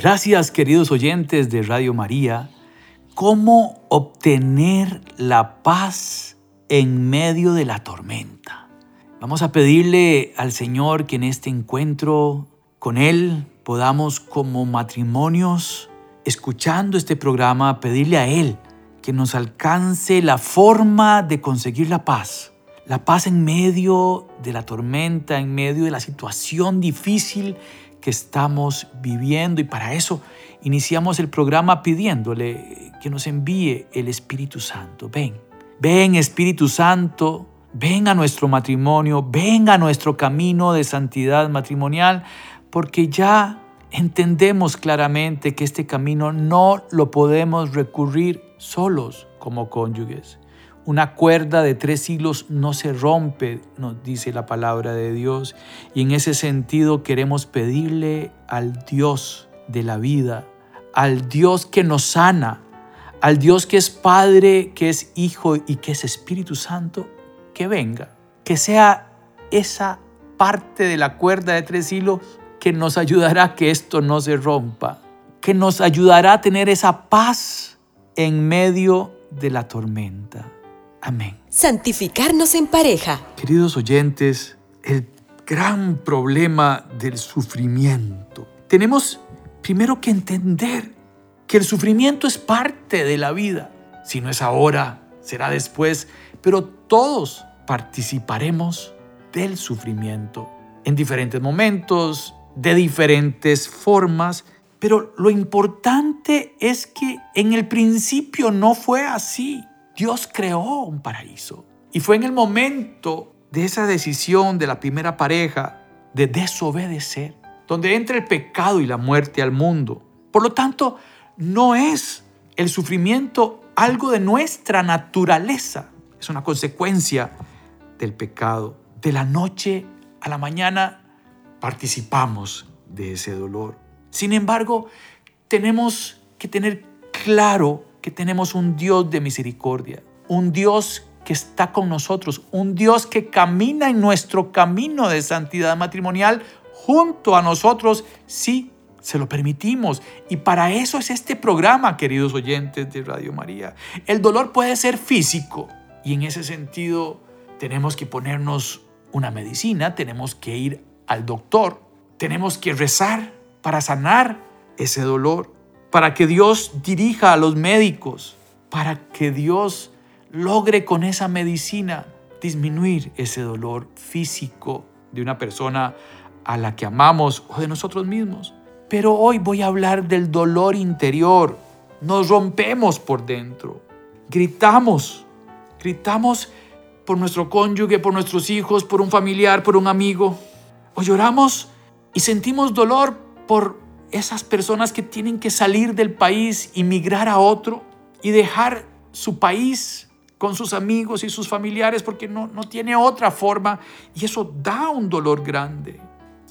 Gracias queridos oyentes de Radio María. ¿Cómo obtener la paz en medio de la tormenta? Vamos a pedirle al Señor que en este encuentro con Él podamos como matrimonios, escuchando este programa, pedirle a Él que nos alcance la forma de conseguir la paz. La paz en medio de la tormenta, en medio de la situación difícil que estamos viviendo y para eso iniciamos el programa pidiéndole que nos envíe el Espíritu Santo. Ven, ven Espíritu Santo, ven a nuestro matrimonio, ven a nuestro camino de santidad matrimonial, porque ya entendemos claramente que este camino no lo podemos recurrir solos como cónyuges. Una cuerda de tres hilos no se rompe, nos dice la palabra de Dios. Y en ese sentido queremos pedirle al Dios de la vida, al Dios que nos sana, al Dios que es Padre, que es Hijo y que es Espíritu Santo, que venga, que sea esa parte de la cuerda de tres hilos que nos ayudará a que esto no se rompa, que nos ayudará a tener esa paz en medio de la tormenta. Amén. Santificarnos en pareja. Queridos oyentes, el gran problema del sufrimiento. Tenemos primero que entender que el sufrimiento es parte de la vida. Si no es ahora, será después, pero todos participaremos del sufrimiento en diferentes momentos, de diferentes formas, pero lo importante es que en el principio no fue así. Dios creó un paraíso. Y fue en el momento de esa decisión de la primera pareja de desobedecer, donde entra el pecado y la muerte al mundo. Por lo tanto, no es el sufrimiento algo de nuestra naturaleza, es una consecuencia del pecado. De la noche a la mañana participamos de ese dolor. Sin embargo, tenemos que tener claro que tenemos un Dios de misericordia, un Dios que está con nosotros, un Dios que camina en nuestro camino de santidad matrimonial junto a nosotros si se lo permitimos. Y para eso es este programa, queridos oyentes de Radio María. El dolor puede ser físico y en ese sentido tenemos que ponernos una medicina, tenemos que ir al doctor, tenemos que rezar para sanar ese dolor para que Dios dirija a los médicos, para que Dios logre con esa medicina disminuir ese dolor físico de una persona a la que amamos o de nosotros mismos. Pero hoy voy a hablar del dolor interior. Nos rompemos por dentro, gritamos, gritamos por nuestro cónyuge, por nuestros hijos, por un familiar, por un amigo. O lloramos y sentimos dolor por esas personas que tienen que salir del país y migrar a otro y dejar su país con sus amigos y sus familiares porque no, no tiene otra forma y eso da un dolor grande.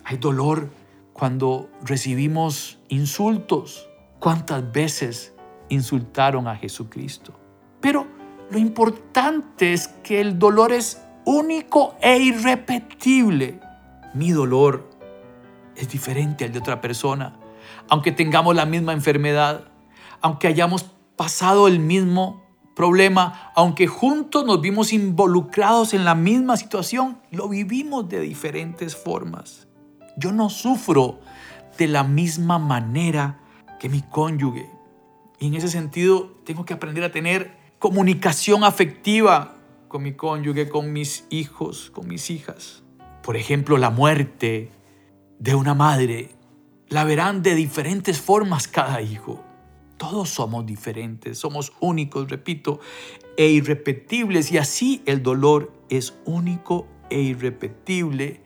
Hay dolor cuando recibimos insultos. ¿Cuántas veces insultaron a Jesucristo? Pero lo importante es que el dolor es único e irrepetible. Mi dolor es diferente al de otra persona aunque tengamos la misma enfermedad, aunque hayamos pasado el mismo problema, aunque juntos nos vimos involucrados en la misma situación, lo vivimos de diferentes formas. Yo no sufro de la misma manera que mi cónyuge. Y en ese sentido tengo que aprender a tener comunicación afectiva con mi cónyuge, con mis hijos, con mis hijas. Por ejemplo, la muerte de una madre la verán de diferentes formas cada hijo. Todos somos diferentes, somos únicos, repito, e irrepetibles. Y así el dolor es único e irrepetible.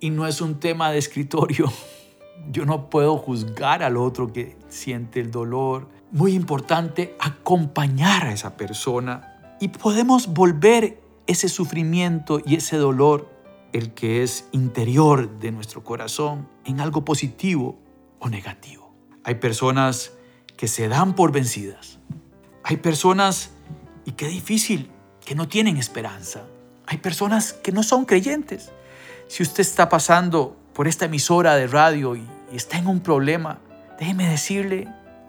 Y no es un tema de escritorio. Yo no puedo juzgar al otro que siente el dolor. Muy importante acompañar a esa persona y podemos volver ese sufrimiento y ese dolor, el que es interior de nuestro corazón, en algo positivo o negativo. Hay personas que se dan por vencidas. Hay personas, y qué difícil, que no tienen esperanza. Hay personas que no son creyentes. Si usted está pasando por esta emisora de radio y, está en un problema, déjeme decirle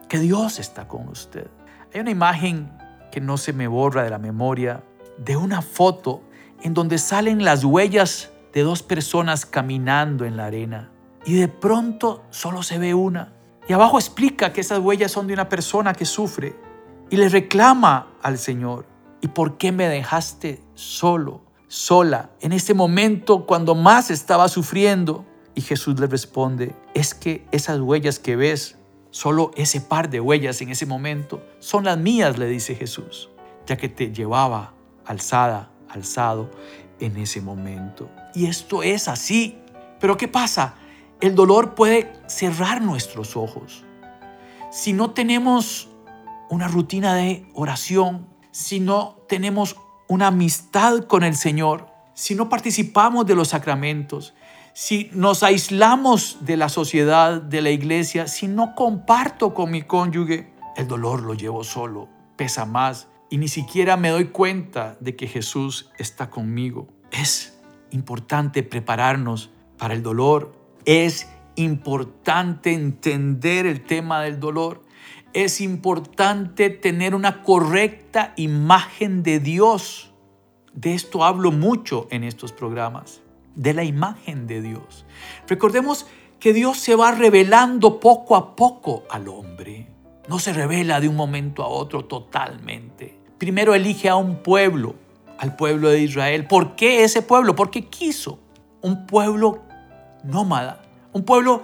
que Dios está con usted. Hay una imagen que no se me borra de la memoria de una foto en donde salen las huellas de dos personas caminando en la arena y de pronto solo se ve una. Y abajo explica que esas huellas son de una persona que sufre y le reclama al Señor, ¿y por qué me dejaste solo, sola, en ese momento cuando más estaba sufriendo? Y Jesús le responde, es que esas huellas que ves, solo ese par de huellas en ese momento, son las mías, le dice Jesús, ya que te llevaba alzada, alzado en ese momento. Y esto es así. Pero ¿qué pasa? El dolor puede cerrar nuestros ojos. Si no tenemos una rutina de oración, si no tenemos una amistad con el Señor, si no participamos de los sacramentos, si nos aislamos de la sociedad, de la iglesia, si no comparto con mi cónyuge, el dolor lo llevo solo, pesa más y ni siquiera me doy cuenta de que Jesús está conmigo. Es importante prepararnos para el dolor, es importante entender el tema del dolor, es importante tener una correcta imagen de Dios. De esto hablo mucho en estos programas de la imagen de Dios. Recordemos que Dios se va revelando poco a poco al hombre. No se revela de un momento a otro totalmente. Primero elige a un pueblo, al pueblo de Israel. ¿Por qué ese pueblo? Porque quiso. Un pueblo nómada. Un pueblo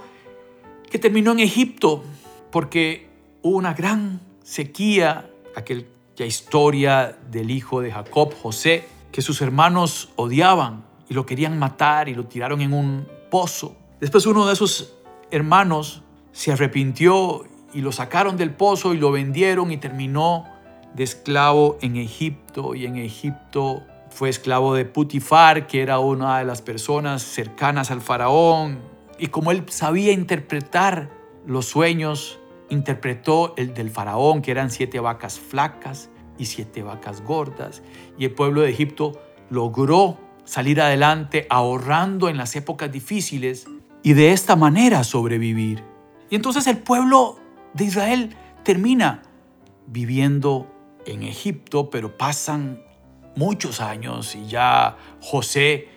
que terminó en Egipto porque hubo una gran sequía, aquella historia del hijo de Jacob, José, que sus hermanos odiaban y lo querían matar y lo tiraron en un pozo. Después uno de esos hermanos se arrepintió y lo sacaron del pozo y lo vendieron y terminó de esclavo en Egipto y en Egipto fue esclavo de Putifar, que era una de las personas cercanas al faraón. Y como él sabía interpretar los sueños, interpretó el del faraón, que eran siete vacas flacas y siete vacas gordas. Y el pueblo de Egipto logró salir adelante ahorrando en las épocas difíciles y de esta manera sobrevivir. Y entonces el pueblo de Israel termina viviendo en Egipto, pero pasan muchos años y ya José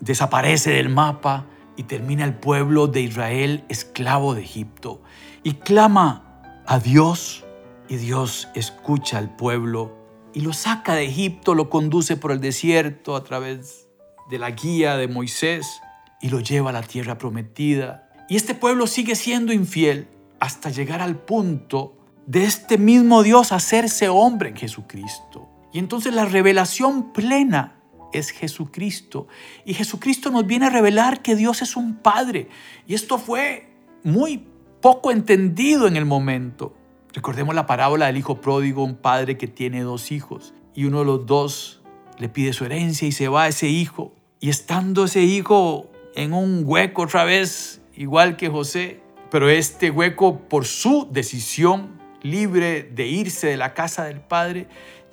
desaparece del mapa y termina el pueblo de Israel esclavo de Egipto y clama a Dios y Dios escucha al pueblo y lo saca de Egipto, lo conduce por el desierto a través de la guía de Moisés y lo lleva a la tierra prometida. Y este pueblo sigue siendo infiel hasta llegar al punto de este mismo Dios hacerse hombre en Jesucristo. Y entonces la revelación plena es Jesucristo. Y Jesucristo nos viene a revelar que Dios es un Padre. Y esto fue muy poco entendido en el momento. Recordemos la parábola del hijo pródigo, un padre que tiene dos hijos. Y uno de los dos le pide su herencia y se va ese hijo. Y estando ese hijo en un hueco otra vez, igual que José, pero este hueco por su decisión libre de irse de la casa del padre,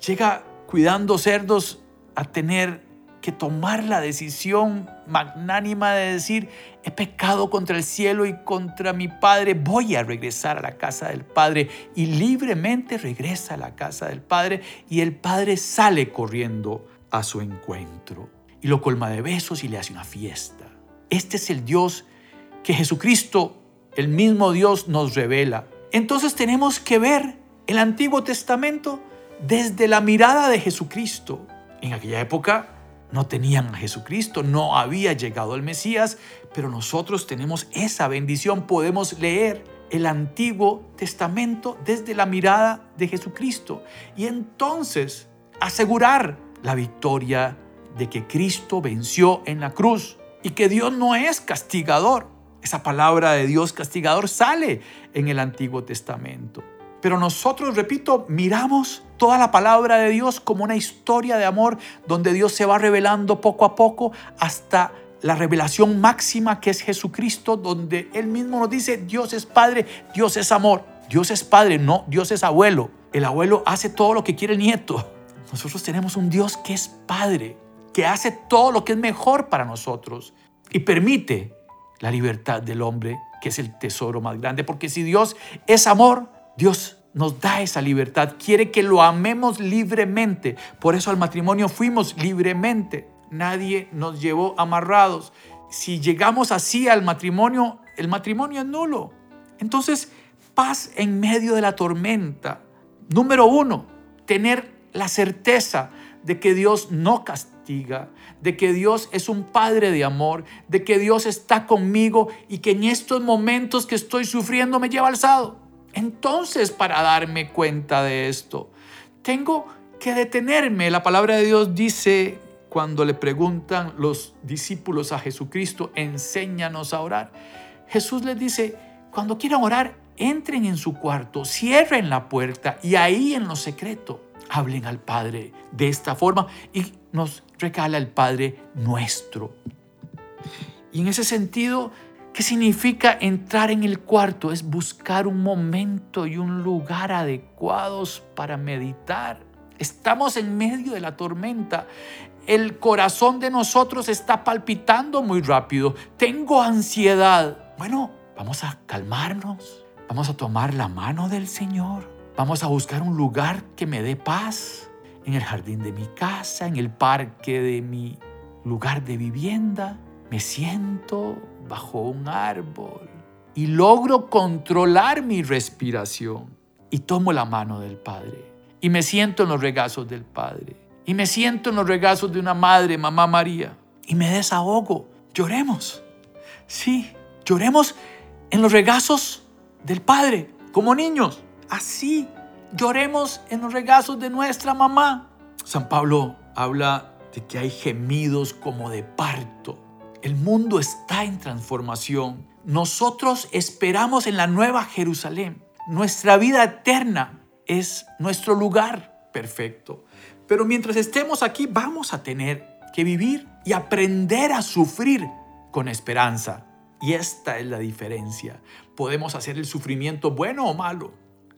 llega cuidando cerdos a tener que tomar la decisión magnánima de decir, he pecado contra el cielo y contra mi Padre, voy a regresar a la casa del Padre. Y libremente regresa a la casa del Padre y el Padre sale corriendo a su encuentro y lo colma de besos y le hace una fiesta. Este es el Dios que Jesucristo, el mismo Dios, nos revela. Entonces tenemos que ver el Antiguo Testamento desde la mirada de Jesucristo. En aquella época no tenían a Jesucristo, no había llegado el Mesías, pero nosotros tenemos esa bendición, podemos leer el Antiguo Testamento desde la mirada de Jesucristo y entonces asegurar la victoria de que Cristo venció en la cruz y que Dios no es castigador. Esa palabra de Dios castigador sale en el Antiguo Testamento. Pero nosotros, repito, miramos toda la palabra de Dios como una historia de amor donde Dios se va revelando poco a poco hasta la revelación máxima que es Jesucristo, donde Él mismo nos dice, Dios es Padre, Dios es amor, Dios es Padre, no, Dios es abuelo. El abuelo hace todo lo que quiere el nieto. Nosotros tenemos un Dios que es Padre, que hace todo lo que es mejor para nosotros y permite la libertad del hombre, que es el tesoro más grande. Porque si Dios es amor, Dios nos da esa libertad, quiere que lo amemos libremente. Por eso al matrimonio fuimos libremente. Nadie nos llevó amarrados. Si llegamos así al matrimonio, el matrimonio es nulo. Entonces, paz en medio de la tormenta. Número uno, tener la certeza de que Dios no castiga, de que Dios es un Padre de amor, de que Dios está conmigo y que en estos momentos que estoy sufriendo me lleva alzado. Entonces, para darme cuenta de esto, tengo que detenerme. La palabra de Dios dice cuando le preguntan los discípulos a Jesucristo, enséñanos a orar. Jesús les dice, cuando quieran orar, entren en su cuarto, cierren la puerta y ahí en lo secreto hablen al Padre de esta forma y nos recala el Padre nuestro. Y en ese sentido, ¿qué significa entrar en el cuarto? Es buscar un momento y un lugar adecuados para meditar. Estamos en medio de la tormenta. El corazón de nosotros está palpitando muy rápido. Tengo ansiedad. Bueno, vamos a calmarnos. Vamos a tomar la mano del Señor Vamos a buscar un lugar que me dé paz, en el jardín de mi casa, en el parque de mi lugar de vivienda. Me siento bajo un árbol y logro controlar mi respiración y tomo la mano del Padre y me siento en los regazos del Padre y me siento en los regazos de una madre, mamá María, y me desahogo. Lloremos. Sí, lloremos en los regazos del Padre, como niños así lloremos en los regazos de nuestra mamá. San Pablo habla de que hay gemidos como de parto. El mundo está en transformación. Nosotros esperamos en la nueva Jerusalén. Nuestra vida eterna es nuestro lugar perfecto. Pero mientras estemos aquí vamos a tener que vivir y aprender a sufrir con esperanza. Y esta es la diferencia. Podemos hacer el sufrimiento bueno o malo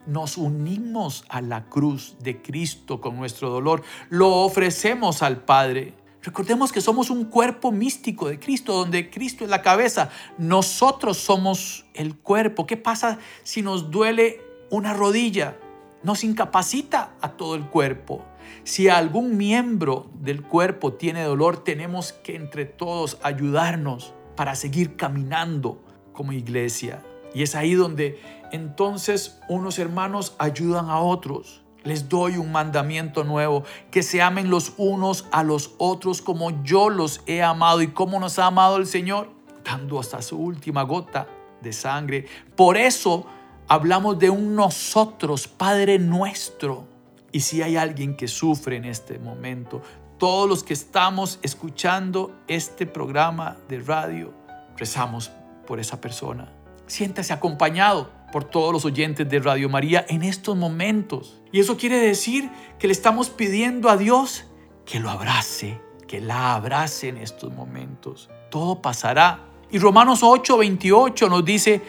nos unimos a la cruz de Cristo con nuestro dolor, lo ofrecemos al Padre. Recordemos que somos un cuerpo místico de Cristo, donde Cristo es la cabeza, nosotros somos el cuerpo. ¿Qué pasa si nos duele una rodilla? Nos incapacita a todo el cuerpo. Si algún miembro del cuerpo tiene dolor, tenemos que entre todos ayudarnos para seguir caminando como iglesia. Y es ahí donde entonces unos hermanos ayudan a otros. Les doy un mandamiento nuevo, que se amen los unos a los otros como yo los he amado y como nos ha amado el Señor, dando hasta su última gota de sangre. Por eso hablamos de un nosotros, Padre nuestro. Y si hay alguien que sufre en este momento, todos los que estamos escuchando este programa de radio, rezamos por esa persona siéntase acompañado por todos los oyentes de Radio María en estos momentos. Y eso quiere decir que le estamos pidiendo a Dios que lo abrace, que la abrace en estos momentos. Todo pasará. Y Romanos 8, 28 nos dice,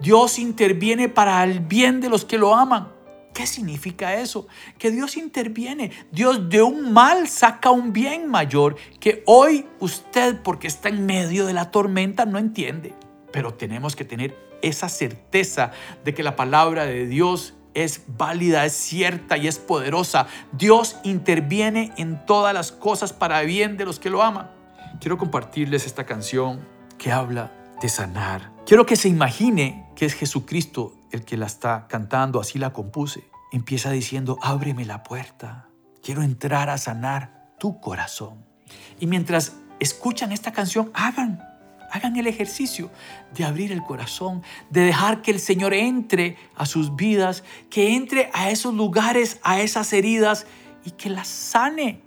Dios interviene para el bien de los que lo aman. ¿Qué significa eso? Que Dios interviene. Dios de un mal saca un bien mayor que hoy usted, porque está en medio de la tormenta, no entiende. Pero tenemos que tener esa certeza de que la palabra de Dios es válida, es cierta y es poderosa. Dios interviene en todas las cosas para bien de los que lo aman. Quiero compartirles esta canción que habla de sanar. Quiero que se imagine que es Jesucristo el que la está cantando, así la compuse. Empieza diciendo, ábreme la puerta. Quiero entrar a sanar tu corazón. Y mientras escuchan esta canción, hagan Hagan el ejercicio de abrir el corazón, de dejar que el Señor entre a sus vidas, que entre a esos lugares, a esas heridas y que las sane.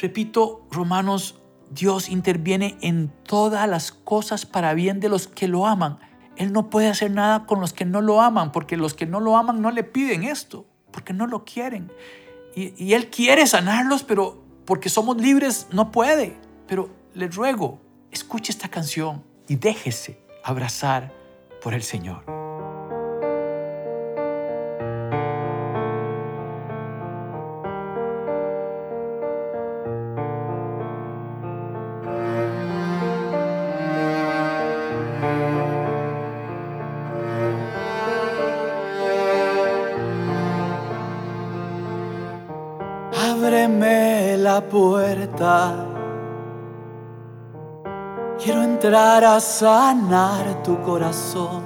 Repito Romanos Dios interviene en todas las cosas para bien de los que lo aman. Él no puede hacer nada con los que no lo aman, porque los que no lo aman no le piden esto, porque no lo quieren. Y, Él quiere sanarlos, pero porque somos libres no puede. Pero le ruego, escuche esta canción y déjese abrazar por el Señor. Quiero entrar a sanar tu corazón.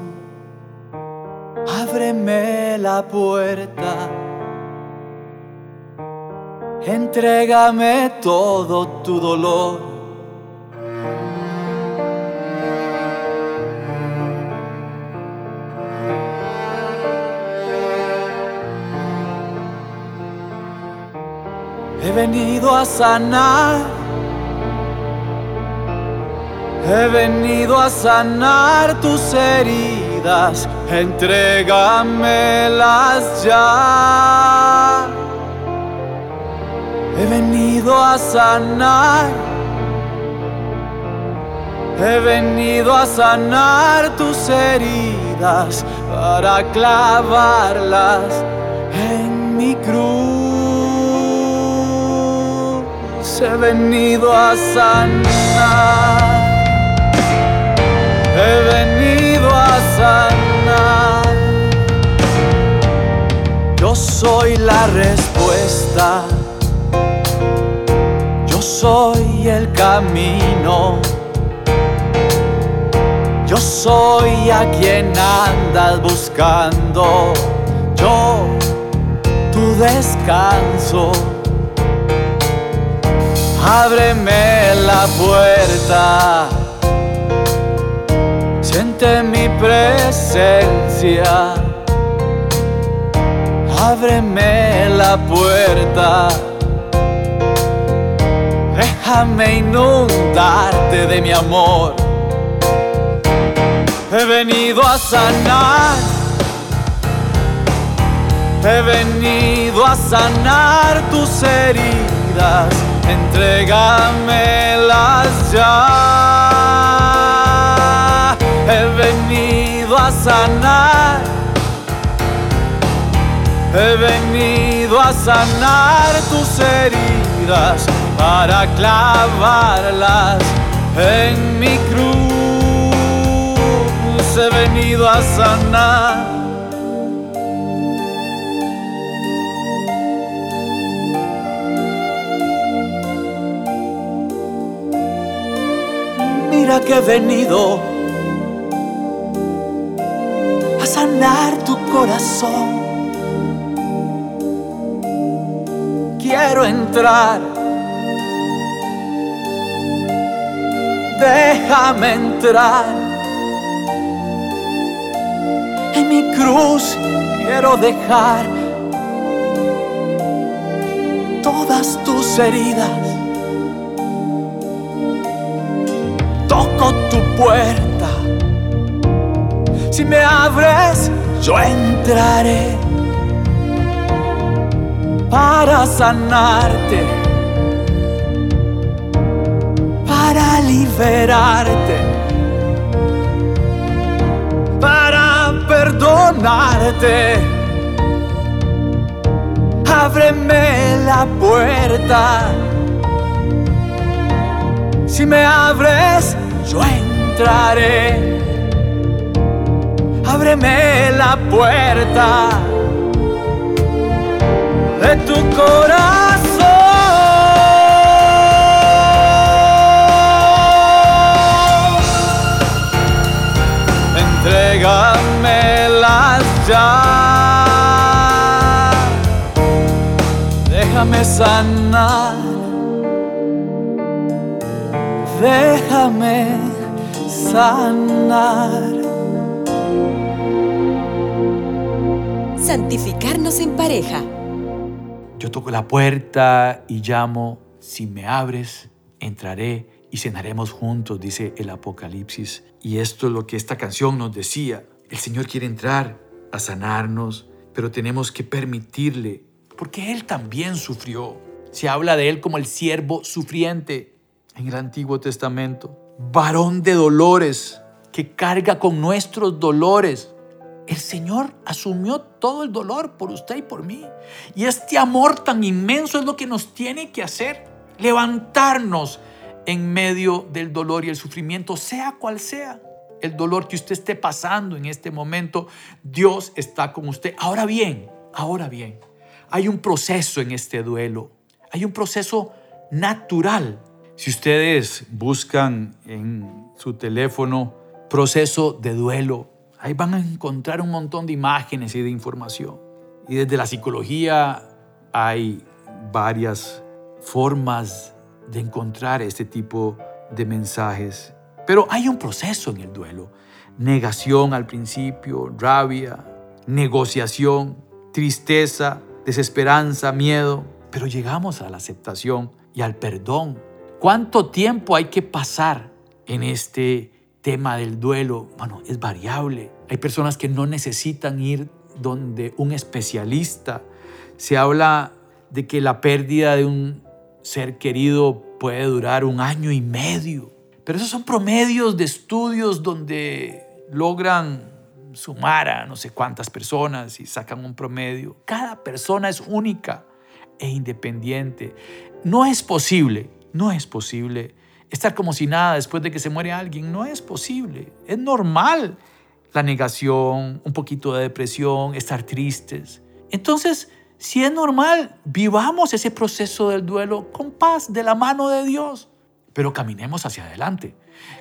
Ábreme la puerta. Entrégame todo tu dolor. He venido a sanar. He venido a sanar tus heridas. Entrégamelas ya. He venido a sanar. He venido a sanar tus heridas para clavarlas en mi cruz. He venido a sanar. He venido a sanar. Yo soy la respuesta. Yo soy el camino. Yo soy a quien andas buscando. Yo, tu descanso. Ábreme la puerta. Mi presencia. Ábreme la puerta. Déjame inundarte de mi amor. He venido a sanar. He venido a sanar tus heridas. Entrégamelas ya. He venido a sanar. He venido a sanar tus heridas para clavarlas en mi cruz. He venido a sanar. Mira que he venido sanar tu corazón. Quiero entrar. Déjame entrar. En mi cruz quiero dejar todas tus heridas. Toco tu puerta. Si me abres, yo entraré para sanarte, para liberarte, para perdonarte. Ábreme la puerta. Si me abres, yo entraré. Ábreme la puerta de tu corazón. Entrégamelas ya. Déjame sanar. Déjame sanar. Santificarnos en pareja. Yo toco la puerta y llamo, si me abres, entraré y cenaremos juntos, dice el Apocalipsis. Y esto es lo que esta canción nos decía. El Señor quiere entrar a sanarnos, pero tenemos que permitirle, porque Él también sufrió. Se habla de Él como el siervo sufriente en el Antiguo Testamento. Varón de dolores, que carga con nuestros dolores. El Señor asumió todo el dolor por usted y por mí. Y este amor tan inmenso es lo que nos tiene que hacer. Levantarnos en medio del dolor y el sufrimiento, sea cual sea el dolor que usted esté pasando en este momento, Dios está con usted. Ahora bien, ahora bien, hay un proceso en este duelo. Hay un proceso natural. Si ustedes buscan en su teléfono proceso de duelo, ahí van a encontrar un montón de imágenes y de información. Y desde la psicología hay varias formas de encontrar este tipo de mensajes. Pero hay un proceso en el duelo. Negación al principio, rabia, negociación, tristeza, desesperanza, miedo. Pero llegamos a la aceptación y al perdón. ¿Cuánto tiempo hay que pasar en este tema del duelo? Bueno, es variable. Hay personas que no necesitan ir donde un especialista. Se habla de que la pérdida de un ser querido puede durar un año y medio. Pero esos son promedios de estudios donde logran sumar a no sé cuántas personas y sacan un promedio. Cada persona es única e independiente. No es posible, no es posible estar como si nada después de que se muere alguien. No es posible. Es normal la negación, un poquito de depresión, estar tristes. Entonces, si es normal, vivamos ese proceso del duelo con paz, de la mano de Dios. Pero caminemos hacia adelante.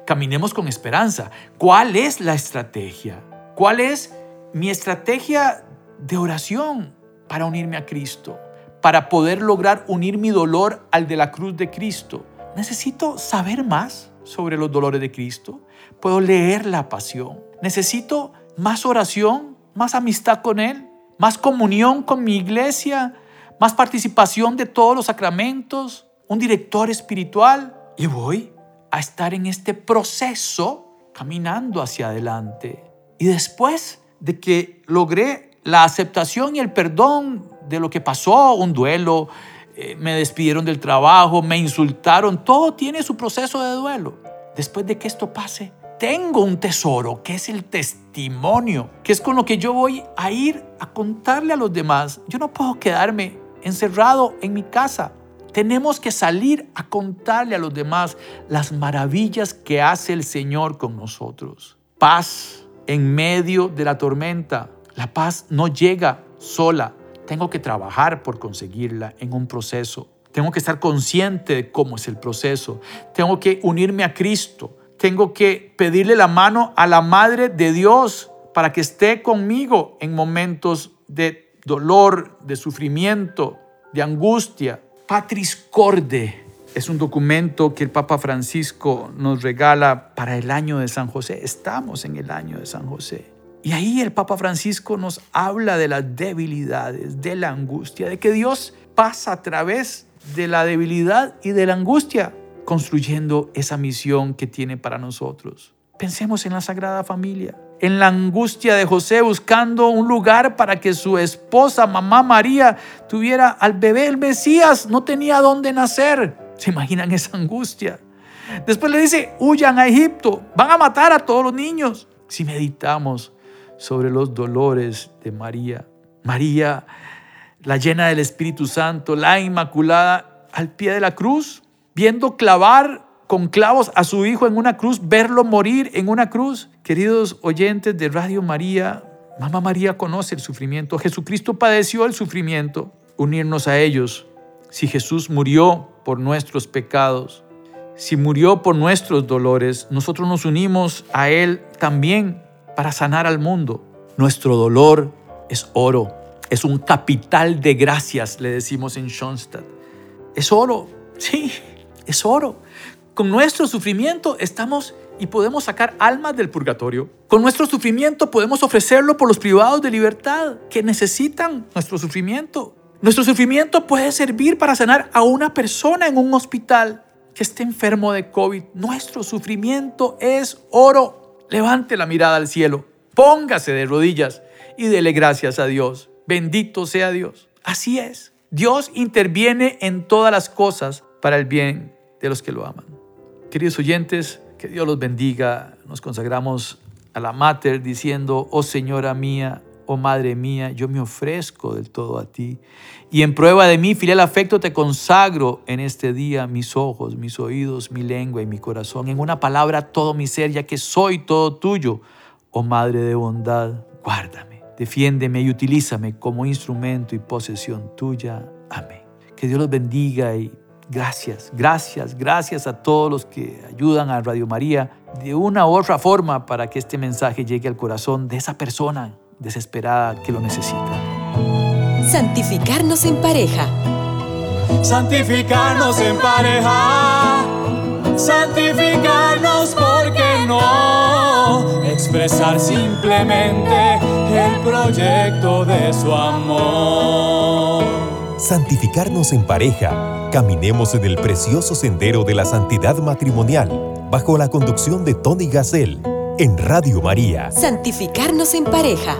Caminemos con esperanza. ¿Cuál es la estrategia? ¿Cuál es mi estrategia de oración para unirme a Cristo? Para poder lograr unir mi dolor al de la cruz de Cristo. Necesito saber más sobre los dolores de Cristo. Puedo leer la pasión. Necesito más oración, más amistad con Él más comunión con mi iglesia, más participación de todos los sacramentos, un director espiritual. Y voy a estar en este proceso caminando hacia adelante. Y después de que logré la aceptación y el perdón de lo que pasó, un duelo, me despidieron del trabajo, me insultaron, todo tiene su proceso de duelo. Después de que esto pase, tengo un tesoro que es el testimonio, que es con lo que yo voy a ir a contarle a los demás. Yo no puedo quedarme encerrado en mi casa. Tenemos que salir a contarle a los demás las maravillas que hace el Señor con nosotros. Paz en medio de la tormenta. La paz no llega sola. Tengo que trabajar por conseguirla en un proceso. Tengo que estar consciente de cómo es el proceso. Tengo que unirme a Cristo tengo que pedirle la mano a la Madre de Dios para que esté conmigo en momentos de dolor, de sufrimiento, de angustia. Patris Corde es un documento que el Papa Francisco nos regala para el año de San José. Estamos en el año de San José. Y ahí el Papa Francisco nos habla de las debilidades, de la angustia, de que Dios pasa a través de la debilidad y de la angustia construyendo esa misión que tiene para nosotros. Pensemos en la Sagrada Familia, en la angustia de José buscando un lugar para que su esposa, mamá María, tuviera al bebé, el Mesías, no tenía dónde nacer. ¿Se imaginan esa angustia? Después le dice, huyan a Egipto, van a matar a todos los niños. Si meditamos sobre los dolores de María, María, la llena del Espíritu Santo, la Inmaculada, al pie de la cruz, viendo clavar con clavos a su hijo en una cruz, verlo morir en una cruz. Queridos oyentes de Radio María, Mamá María conoce el sufrimiento. Jesucristo padeció el sufrimiento. Unirnos a ellos. Si Jesús murió por nuestros pecados, si murió por nuestros dolores, nosotros nos unimos a Él también para sanar al mundo. Nuestro dolor es oro, es un capital de gracias, le decimos en Schoenstatt. Es oro, sí, es oro. Con nuestro sufrimiento estamos y podemos sacar almas del purgatorio. Con nuestro sufrimiento podemos ofrecerlo por los privados de libertad que necesitan nuestro sufrimiento. Nuestro sufrimiento puede servir para sanar a una persona en un hospital que esté enfermo de COVID. Nuestro sufrimiento es oro. Levante la mirada al cielo, póngase de rodillas y dele gracias a Dios. Bendito sea Dios. Así es. Dios interviene en todas las cosas para el bien de los que lo aman. Queridos oyentes, que Dios los bendiga. Nos consagramos a la Mater diciendo, oh Señora mía, oh Madre mía, yo me ofrezco del todo a ti. Y en prueba de mi filial afecto te consagro en este día mis ojos, mis oídos, mi lengua y mi corazón. En una palabra todo mi ser, ya que soy todo tuyo. Oh Madre de bondad, guárdame, defiéndeme y utilízame como instrumento y posesión tuya. Amén. Que Dios los bendiga y Gracias, gracias, gracias a todos los que ayudan a Radio María de una u otra forma para que este mensaje llegue al corazón de esa persona desesperada que lo necesita. Santificarnos en pareja. Santificarnos en pareja. Santificarnos porque no. Expresar simplemente el proyecto de su amor. Santificarnos en pareja Caminemos en el precioso sendero de la santidad matrimonial bajo la conducción de Tony Gassel en Radio María. Santificarnos en pareja.